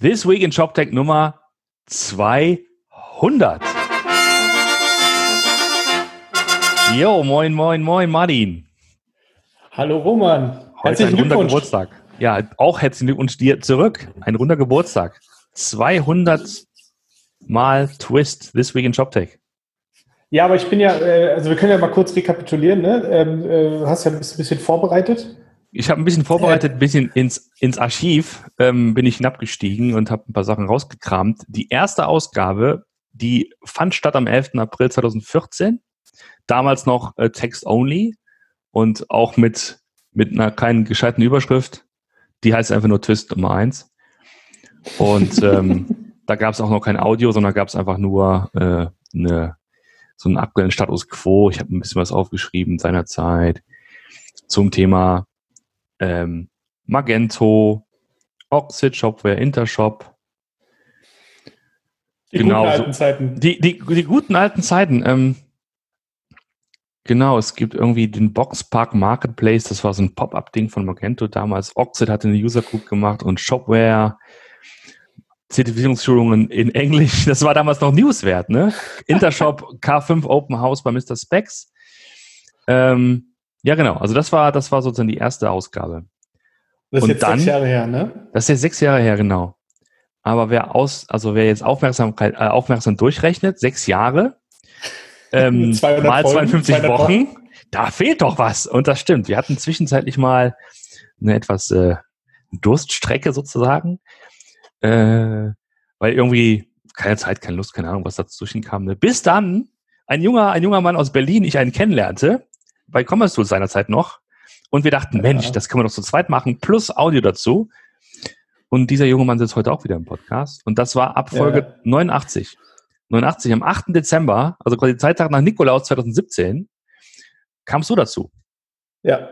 This Week in ShopTech Nummer 200. Jo, moin, moin, moin, Martin. Hallo Roman. Heute ein runder Geburtstag. Ja, auch herzlichen Glückwunsch dir zurück. Ein runder Geburtstag. 200 Mal Twist This Week in ShopTech. Ja, aber ich bin ja, äh, also wir können ja mal kurz rekapitulieren. Ne? Ähm, äh, du hast ja ein bisschen vorbereitet. Ich habe ein bisschen vorbereitet, ein bisschen ins, ins Archiv ähm, bin ich hinabgestiegen und habe ein paar Sachen rausgekramt. Die erste Ausgabe, die fand statt am 11. April 2014. Damals noch äh, Text Only und auch mit, mit einer kleinen gescheiten Überschrift. Die heißt einfach nur Twist Nummer 1. Und ähm, da gab es auch noch kein Audio, sondern gab es einfach nur äh, eine, so einen aktuellen Status Quo. Ich habe ein bisschen was aufgeschrieben seinerzeit zum Thema ähm, Magento, Oxid, Shopware, Intershop. Die genau, guten alten Zeiten. Die, die, die guten alten Zeiten. Ähm, genau, es gibt irgendwie den Boxpark Marketplace, das war so ein Pop-up-Ding von Magento damals. Oxid hatte eine User Group gemacht und Shopware. Zertifizierungsschulungen in Englisch, das war damals noch Newswert, ne? Intershop K5 Open House bei Mr. Specs. Ähm, ja, genau. Also das war, das war sozusagen die erste Ausgabe. Das ist Und jetzt dann, sechs Jahre her, ne? Das ist jetzt sechs Jahre her, genau. Aber wer aus, also wer jetzt Aufmerksamkeit, äh, aufmerksam durchrechnet, sechs Jahre, ähm, mal 52 Wochen, Wochen, da fehlt doch was. Und das stimmt. Wir hatten zwischenzeitlich mal eine etwas äh, Durststrecke sozusagen, äh, weil irgendwie keine Zeit, keine Lust, keine Ahnung, was dazwischen kam. Ne? Bis dann ein junger, ein junger Mann aus Berlin, ich einen kennenlernte, bei Commerce Tools seinerzeit noch. Und wir dachten, ja. Mensch, das können wir doch zu zweit machen, plus Audio dazu. Und dieser junge Mann sitzt heute auch wieder im Podcast. Und das war ab Folge ja. 89. 89, am 8. Dezember, also quasi Zeittag nach Nikolaus 2017, kamst du dazu. Ja.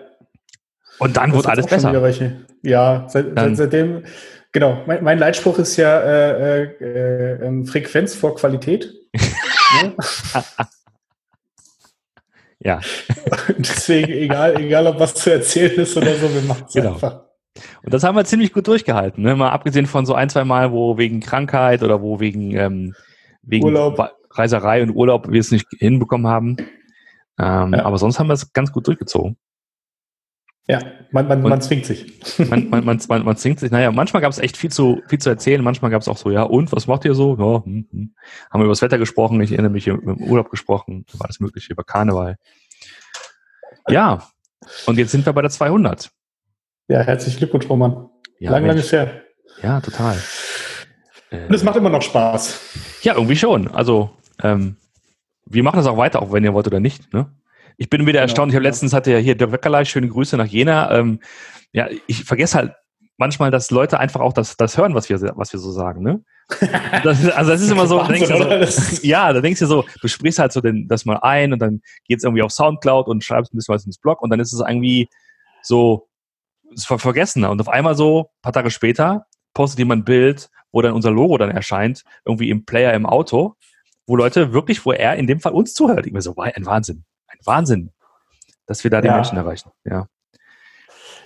Und dann das wurde alles besser. Ja, seit, seit, seitdem, genau. Mein, mein, Leitspruch ist ja äh, äh, äh, Frequenz vor Qualität. Ne? Ja. Deswegen, egal, egal ob was zu erzählen ist oder so, wir machen es genau. einfach. Und das haben wir ziemlich gut durchgehalten. Ne? Mal abgesehen von so ein, zwei Mal, wo wegen Krankheit oder wo wegen, ähm, wegen Urlaub. Reiserei und Urlaub wir es nicht hinbekommen haben. Ähm, ja. Aber sonst haben wir es ganz gut durchgezogen. Ja, man, man, man zwingt sich. Man, man, man, man, man zwingt sich. Naja, manchmal gab es echt viel zu, viel zu erzählen. Manchmal gab es auch so, ja, und was macht ihr so? Ja, hm, hm. Haben wir über das Wetter gesprochen. Ich erinnere mich im Urlaub gesprochen. War alles Mögliche über Karneval. Ja, und jetzt sind wir bei der 200. Ja, herzlichen Glückwunsch, Roman. Ja, lang, lange her. Ja, total. Und es macht immer noch Spaß. Ja, irgendwie schon. Also, ähm, wir machen das auch weiter, auch wenn ihr wollt oder nicht. Ne? Ich bin wieder genau, erstaunt. Ich habe letztens hatte ja hier Dirk Weckerlei, schöne Grüße nach Jena. Ähm, ja, ich vergesse halt manchmal, dass Leute einfach auch das, das hören, was wir, was wir so sagen, ne? Das, also das ist immer so, Wahnsinn, so ja, da denkst du so, du sprichst halt so den, das mal ein und dann geht's irgendwie auf Soundcloud und schreibst ein bisschen was ins Blog und dann ist es irgendwie so ist vergessen. Und auf einmal so, paar Tage später, postet jemand ein Bild, wo dann unser Logo dann erscheint, irgendwie im Player im Auto, wo Leute wirklich, wo er in dem Fall uns zuhört. Ich mir so, ein Wahnsinn. Ein Wahnsinn, dass wir da die Menschen erreichen. Ja.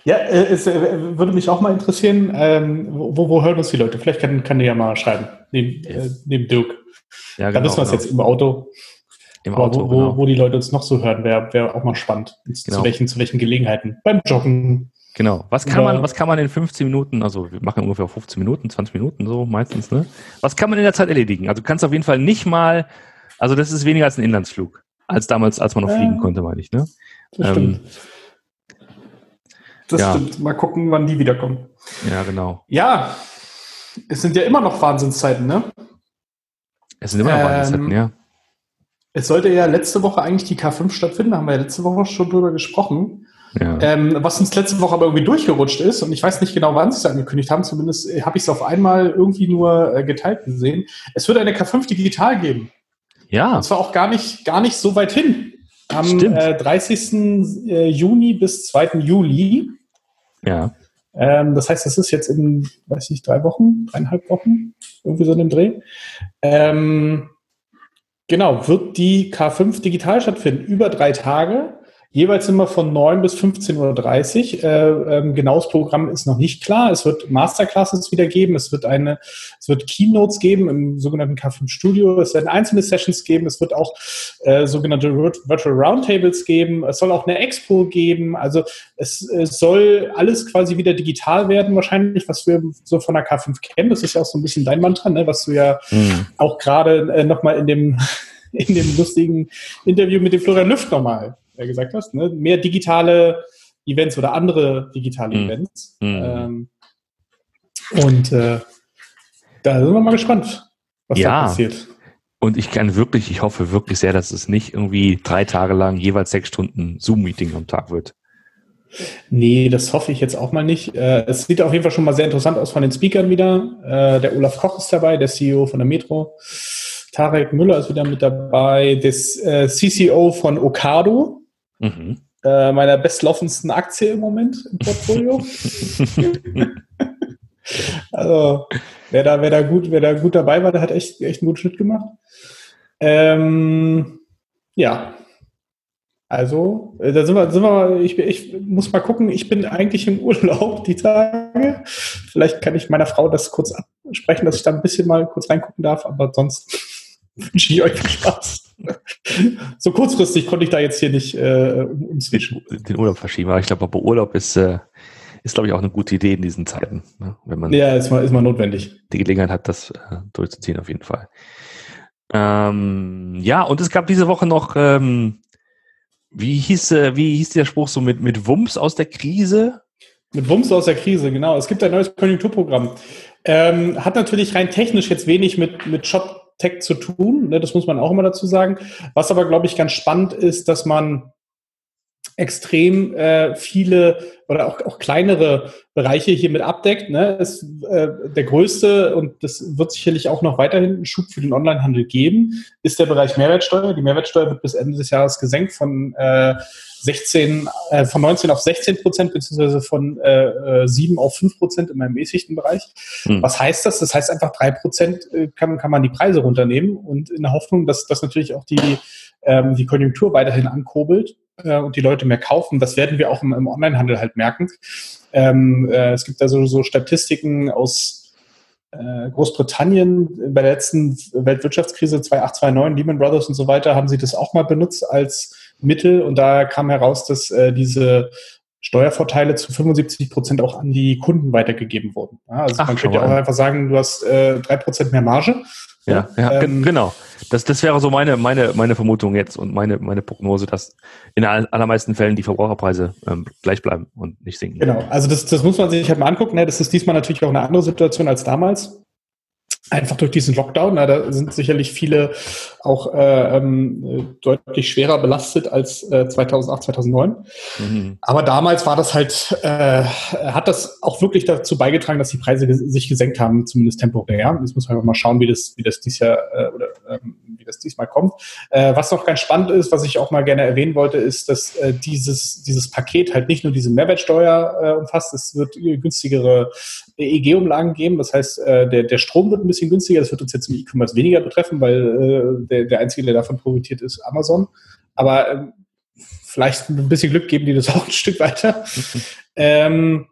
Ja, äh, es äh, würde mich auch mal interessieren, ähm, wo, wo hören uns die Leute? Vielleicht kann, kann der ja mal schreiben, neben, äh, neben Dirk. Ja, genau, da wissen wir es genau. jetzt im Auto. Im Auto, wo, genau. wo, die Leute uns noch so hören, wäre wär auch mal spannend. Genau. Zu, welchen, zu welchen Gelegenheiten? Beim Joggen. Genau. Was kann man, was kann man in 15 Minuten, also wir machen ungefähr 15 Minuten, 20 Minuten so meistens, ne? Was kann man in der Zeit erledigen? Also du kannst auf jeden Fall nicht mal, also das ist weniger als ein Inlandsflug als damals, als man noch fliegen konnte, meine ich. Ne? Das ähm, stimmt. Das ja. stimmt. Mal gucken, wann die wiederkommen. Ja, genau. Ja, es sind ja immer noch Wahnsinnszeiten, ne? Es sind immer noch ähm, Wahnsinnszeiten, ja. Es sollte ja letzte Woche eigentlich die K5 stattfinden, da haben wir ja letzte Woche schon drüber gesprochen. Ja. Ähm, was uns letzte Woche aber irgendwie durchgerutscht ist, und ich weiß nicht genau, wann sie es angekündigt haben, zumindest äh, habe ich es auf einmal irgendwie nur äh, geteilt gesehen. Es wird eine K5 digital geben. Ja. Und zwar auch gar nicht, gar nicht so weit hin. Am äh, 30. Äh, Juni bis 2. Juli. Ja. Ähm, das heißt, das ist jetzt in, weiß ich, drei Wochen, dreieinhalb Wochen, irgendwie so in dem Dreh. Ähm, genau, wird die K5 digital stattfinden, über drei Tage. Jeweils immer von 9 bis 15.30 Uhr. Äh, ähm, genaues Programm ist noch nicht klar. Es wird Masterclasses wieder geben, es wird eine, es wird Keynotes geben im sogenannten K5 Studio, es werden einzelne Sessions geben, es wird auch äh, sogenannte Virtual Roundtables geben, es soll auch eine Expo geben. Also es, es soll alles quasi wieder digital werden, wahrscheinlich, was wir so von der K5 kennen. Das ist ja auch so ein bisschen dein Mantra, ne? was du ja mhm. auch gerade äh, nochmal in dem in dem lustigen Interview mit dem Florian Lüft nochmal äh, gesagt hast. Ne? Mehr digitale Events oder andere digitale mhm. Events. Mhm. Ähm, und äh, da sind wir mal gespannt, was ja. da passiert. Und ich kann wirklich, ich hoffe wirklich sehr, dass es nicht irgendwie drei Tage lang jeweils sechs Stunden Zoom-Meeting am Tag wird. Nee, das hoffe ich jetzt auch mal nicht. Äh, es sieht auf jeden Fall schon mal sehr interessant aus von den Speakern wieder. Äh, der Olaf Koch ist dabei, der CEO von der Metro. Tarek Müller ist wieder mit dabei, das äh, CCO von Okado, mhm. äh, meiner bestlaufendsten Aktie im Moment im Portfolio. also, wer da, wer da gut, wer da gut dabei war, der hat echt, echt einen guten Schnitt gemacht. Ähm, ja. Also, äh, da sind wir, sind wir ich, ich muss mal gucken, ich bin eigentlich im Urlaub die Tage. Vielleicht kann ich meiner Frau das kurz absprechen, dass ich da ein bisschen mal kurz reingucken darf, aber sonst wünsche ich euch viel Spaß. So kurzfristig konnte ich da jetzt hier nicht äh, umswitchen. Den Urlaub verschieben, aber ich glaube, aber Urlaub ist, äh, ist glaube ich, auch eine gute Idee in diesen Zeiten. Ne? Wenn man ja, ist mal, ist mal notwendig. Die Gelegenheit hat, das äh, durchzuziehen, auf jeden Fall. Ähm, ja, und es gab diese Woche noch, ähm, wie hieß, äh, wie hieß der Spruch so mit, mit Wumms aus der Krise? Mit Wumms aus der Krise, genau. Es gibt ein neues Konjunkturprogramm. Ähm, hat natürlich rein technisch jetzt wenig mit, mit Shop Tech zu tun. Ne? Das muss man auch immer dazu sagen. Was aber, glaube ich, ganz spannend ist, dass man extrem äh, viele oder auch, auch kleinere Bereiche hier mit abdeckt. Ne? Ist, äh, der größte, und das wird sicherlich auch noch weiterhin einen Schub für den Onlinehandel geben, ist der Bereich Mehrwertsteuer. Die Mehrwertsteuer wird bis Ende des Jahres gesenkt von äh, 16, äh, von 19 auf 16 Prozent, beziehungsweise von äh, 7 äh, auf 5 Prozent im ermäßigten Bereich. Hm. Was heißt das? Das heißt einfach, 3 Prozent äh, kann, kann man die Preise runternehmen und in der Hoffnung, dass das natürlich auch die, ähm, die Konjunktur weiterhin ankurbelt äh, und die Leute mehr kaufen. Das werden wir auch im, im Onlinehandel halt merken. Ähm, äh, es gibt da so, so Statistiken aus äh, Großbritannien bei der letzten Weltwirtschaftskrise 2008, 2009, Lehman Brothers und so weiter, haben sie das auch mal benutzt als Mittel und da kam heraus, dass äh, diese Steuervorteile zu 75 Prozent auch an die Kunden weitergegeben wurden. Ja, also Ach, man könnte ja auch einfach sagen, du hast äh, drei äh, Prozent mehr Marge. Ja, ja ähm, genau. Das, das wäre so meine, meine, meine Vermutung jetzt und meine, meine Prognose, dass in allermeisten Fällen die Verbraucherpreise ähm, gleich bleiben und nicht sinken. Genau, also das, das muss man sich halt mal angucken. Ne? Das ist diesmal natürlich auch eine andere Situation als damals einfach durch diesen Lockdown. Na, da sind sicherlich viele auch äh, ähm, deutlich schwerer belastet als äh, 2008, 2009. Mhm. Aber damals war das halt, äh, hat das auch wirklich dazu beigetragen, dass die Preise ges sich gesenkt haben, zumindest temporär. Jetzt muss man mal schauen, wie das, wie das dies Jahr äh, oder ähm, das diesmal kommt. Äh, was noch ganz spannend ist, was ich auch mal gerne erwähnen wollte, ist, dass äh, dieses, dieses Paket halt nicht nur diese Mehrwertsteuer äh, umfasst, es wird günstigere EEG-Umlagen geben. Das heißt, äh, der, der Strom wird ein bisschen günstiger. Das wird uns jetzt im E-Commerce weniger betreffen, weil äh, der, der Einzige, der davon profitiert, ist Amazon. Aber äh, vielleicht ein bisschen Glück geben die das auch ein Stück weiter. ähm,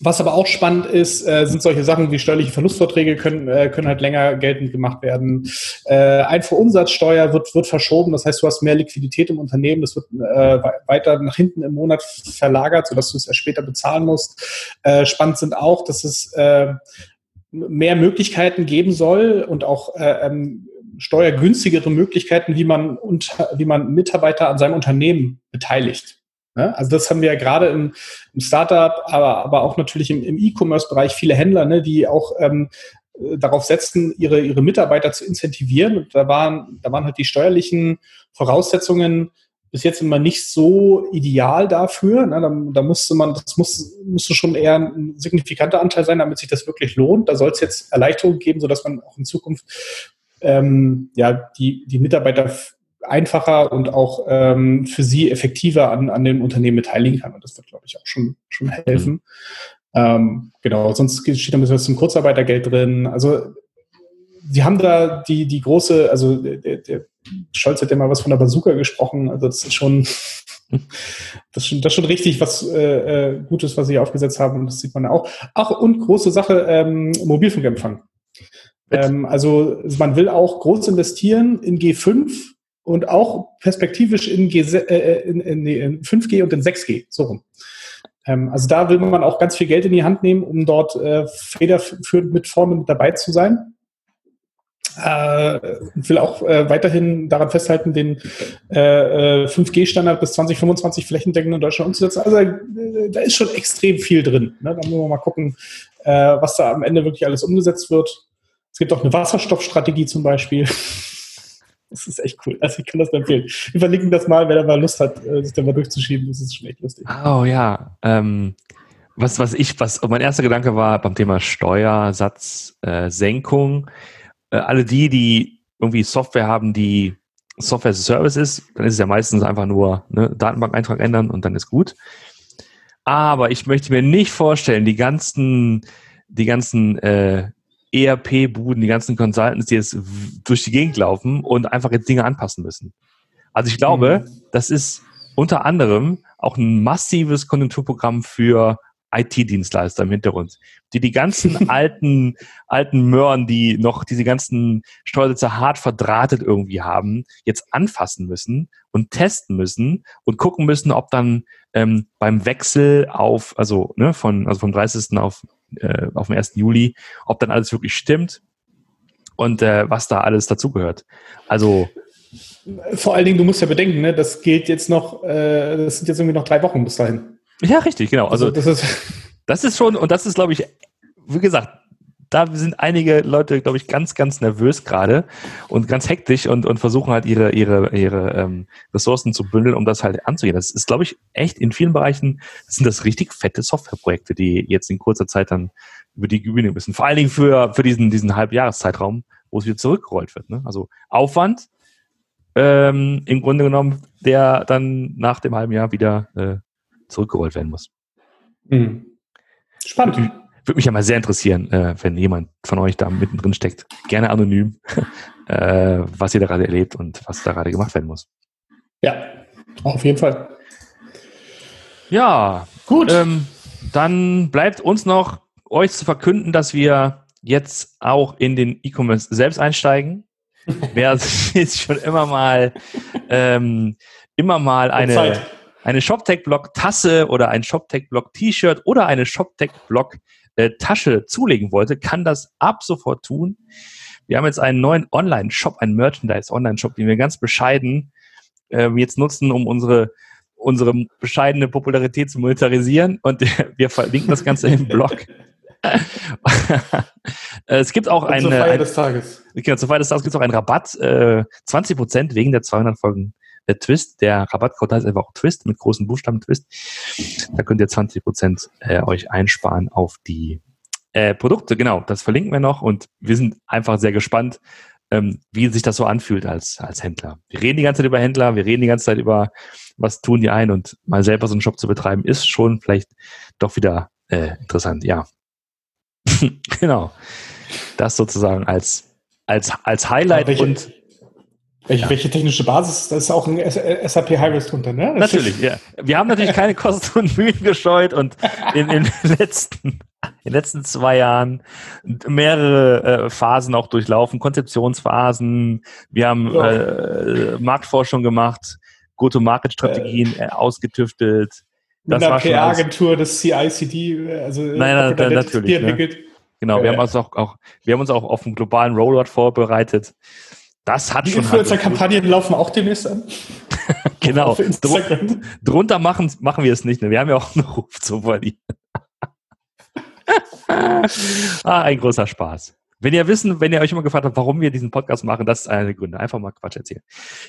was aber auch spannend ist, äh, sind solche Sachen wie steuerliche Verlustverträge können, äh, können halt länger geltend gemacht werden. Äh, Einfuhrumsatzsteuer wird, wird verschoben, das heißt, du hast mehr Liquidität im Unternehmen, das wird äh, weiter nach hinten im Monat verlagert, sodass du es erst später bezahlen musst. Äh, spannend sind auch, dass es äh, mehr Möglichkeiten geben soll und auch äh, ähm, steuergünstigere Möglichkeiten, wie man, unter, wie man Mitarbeiter an seinem Unternehmen beteiligt. Ne? Also das haben wir ja gerade im, im Startup, aber, aber auch natürlich im, im E-Commerce-Bereich viele Händler, ne, die auch ähm, darauf setzten, ihre, ihre Mitarbeiter zu incentivieren. Und da waren, da waren halt die steuerlichen Voraussetzungen bis jetzt immer nicht so ideal dafür. Ne? Da, da, musste man, das muss, musste schon eher ein signifikanter Anteil sein, damit sich das wirklich lohnt. Da soll es jetzt Erleichterungen geben, sodass man auch in Zukunft ähm, ja, die, die Mitarbeiter einfacher und auch ähm, für sie effektiver an, an dem Unternehmen beteiligen kann. Und das wird, glaube ich, auch schon, schon helfen. Mhm. Ähm, genau, sonst steht da ein bisschen was zum Kurzarbeitergeld drin. Also sie haben da die, die große, also der, der Scholz hat ja mal was von der Bazooka gesprochen, also das ist schon, Das ist schon, das ist schon richtig was äh, äh, Gutes, was sie aufgesetzt haben. Und das sieht man auch. Ach, und große Sache, ähm, Mobilfunkempfang. Ähm, also man will auch groß investieren in G5 und auch perspektivisch in, G, äh, äh, in, in, in 5G und in 6G, so rum. Ähm, also da will man auch ganz viel Geld in die Hand nehmen, um dort äh, federführend mit vorne mit dabei zu sein. Äh, will auch äh, weiterhin daran festhalten, den äh, 5G-Standard äh, bis 2025 flächendeckend in Deutschland umzusetzen. Also da ist schon extrem viel drin. Ne? Da müssen wir mal gucken, was da am Ende wirklich alles umgesetzt wird. Es gibt auch eine Wasserstoffstrategie zum Beispiel. Das ist echt cool. Also ich kann das empfehlen. Wir verlinken das mal, wer da mal Lust hat, sich da mal durchzuschieben. Das ist schon echt lustig. Oh ja. Ähm, was, was ich, was mein erster Gedanke war beim Thema Steuersatzsenkung. Äh, äh, alle die, die irgendwie Software haben, die Software as a Service ist, dann ist es ja meistens einfach nur ne, Datenbank-Eintrag ändern und dann ist gut. Aber ich möchte mir nicht vorstellen, die ganzen, die ganzen äh, ERP-Buden, die ganzen Consultants, die jetzt durch die Gegend laufen und einfach jetzt Dinge anpassen müssen. Also ich glaube, mhm. das ist unter anderem auch ein massives Konjunkturprogramm für IT-Dienstleister im Hintergrund, die die ganzen alten, alten Möhren, die noch diese ganzen Steuersätze hart verdrahtet irgendwie haben, jetzt anfassen müssen und testen müssen und gucken müssen, ob dann ähm, beim Wechsel auf, also ne, von, also vom 30. auf, äh, auf den 1. Juli, ob dann alles wirklich stimmt und äh, was da alles dazugehört. Also vor allen Dingen, du musst ja bedenken, ne, das gilt jetzt noch, äh, das sind jetzt irgendwie noch drei Wochen bis dahin. Ja, richtig, genau. Also, also das, ist das ist schon, und das ist, glaube ich, wie gesagt, da sind einige Leute, glaube ich, ganz, ganz nervös gerade und ganz hektisch und, und versuchen halt ihre, ihre, ihre ähm, Ressourcen zu bündeln, um das halt anzugehen. Das ist, glaube ich, echt in vielen Bereichen sind das richtig fette Softwareprojekte, die jetzt in kurzer Zeit dann über die Bühne müssen. Vor allen Dingen für, für diesen, diesen Halbjahreszeitraum, wo es wieder zurückgerollt wird. Ne? Also Aufwand, ähm, im Grunde genommen, der dann nach dem halben Jahr wieder äh, zurückgerollt werden muss. Mhm. Spannend. Würde, mich ja mal sehr interessieren, äh, wenn jemand von euch da mittendrin steckt. Gerne anonym, äh, was ihr da gerade erlebt und was da gerade gemacht werden muss. Ja, auf jeden Fall. Ja, gut. Ähm, dann bleibt uns noch, euch zu verkünden, dass wir jetzt auch in den E-Commerce selbst einsteigen. Wer jetzt schon immer mal ähm, immer mal eine eine ShopTech-Blog-Tasse oder ein ShopTech-Blog-T-Shirt oder eine ShopTech-Blog-Tasche zulegen wollte, kann das ab sofort tun. Wir haben jetzt einen neuen Online-Shop, einen Merchandise-Online-Shop, den wir ganz bescheiden äh, jetzt nutzen, um unsere unsere bescheidene Popularität zu monetarisieren und wir verlinken das Ganze im Blog. es gibt auch eine. Zur Feier ein, des Tages. Genau, zur Feier des Tages gibt es auch einen Rabatt, äh, 20% wegen der 200 Folgen der Twist, der Rabattcode heißt einfach auch Twist mit großen Buchstaben Twist. Da könnt ihr 20 Prozent äh, euch einsparen auf die äh, Produkte. Genau, das verlinken wir noch und wir sind einfach sehr gespannt, ähm, wie sich das so anfühlt als, als Händler. Wir reden die ganze Zeit über Händler, wir reden die ganze Zeit über, was tun die ein und mal selber so einen Shop zu betreiben, ist schon vielleicht doch wieder äh, interessant, ja. genau. Das sozusagen als, als, als Highlight und welche, ja. welche technische Basis? Da ist auch ein SAP High-Risk drunter, ne? Das natürlich, ja. Wir haben natürlich keine Kosten und Mühen gescheut und in, in, den, letzten, in den letzten zwei Jahren mehrere äh, Phasen auch durchlaufen, Konzeptionsphasen. Wir haben ja. äh, Marktforschung gemacht, Go-to-Market-Strategien äh, ausgetüftelt. Das Mit einer PR-Agentur des CICD, also nein, nein, natürlich. Ne? Genau, wir haben uns auch, auch, wir haben uns auch auf einen globalen Rollout vorbereitet. Das hat Die schon. Influencer-Kampagnen laufen auch demnächst an. genau. Dr drunter machen, machen wir es nicht. Ne? Wir haben ja auch einen Ruf zu verlieren. ah, ein großer Spaß. Wenn ihr wissen, wenn ihr euch immer gefragt habt, warum wir diesen Podcast machen, das ist einer der Gründe. Einfach mal Quatsch erzählen.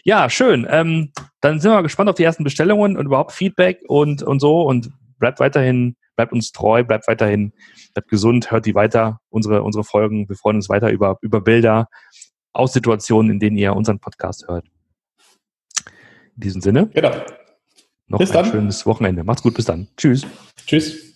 Ja, schön. Ähm, dann sind wir gespannt auf die ersten Bestellungen und überhaupt Feedback und, und so. Und bleibt weiterhin, bleibt uns treu, bleibt weiterhin, bleibt gesund, hört die weiter, unsere, unsere Folgen. Wir freuen uns weiter über, über Bilder aus Situationen, in denen ihr unseren Podcast hört. In diesem Sinne. Genau. Noch bis ein dann. schönes Wochenende. Macht's gut, bis dann. Tschüss. Tschüss.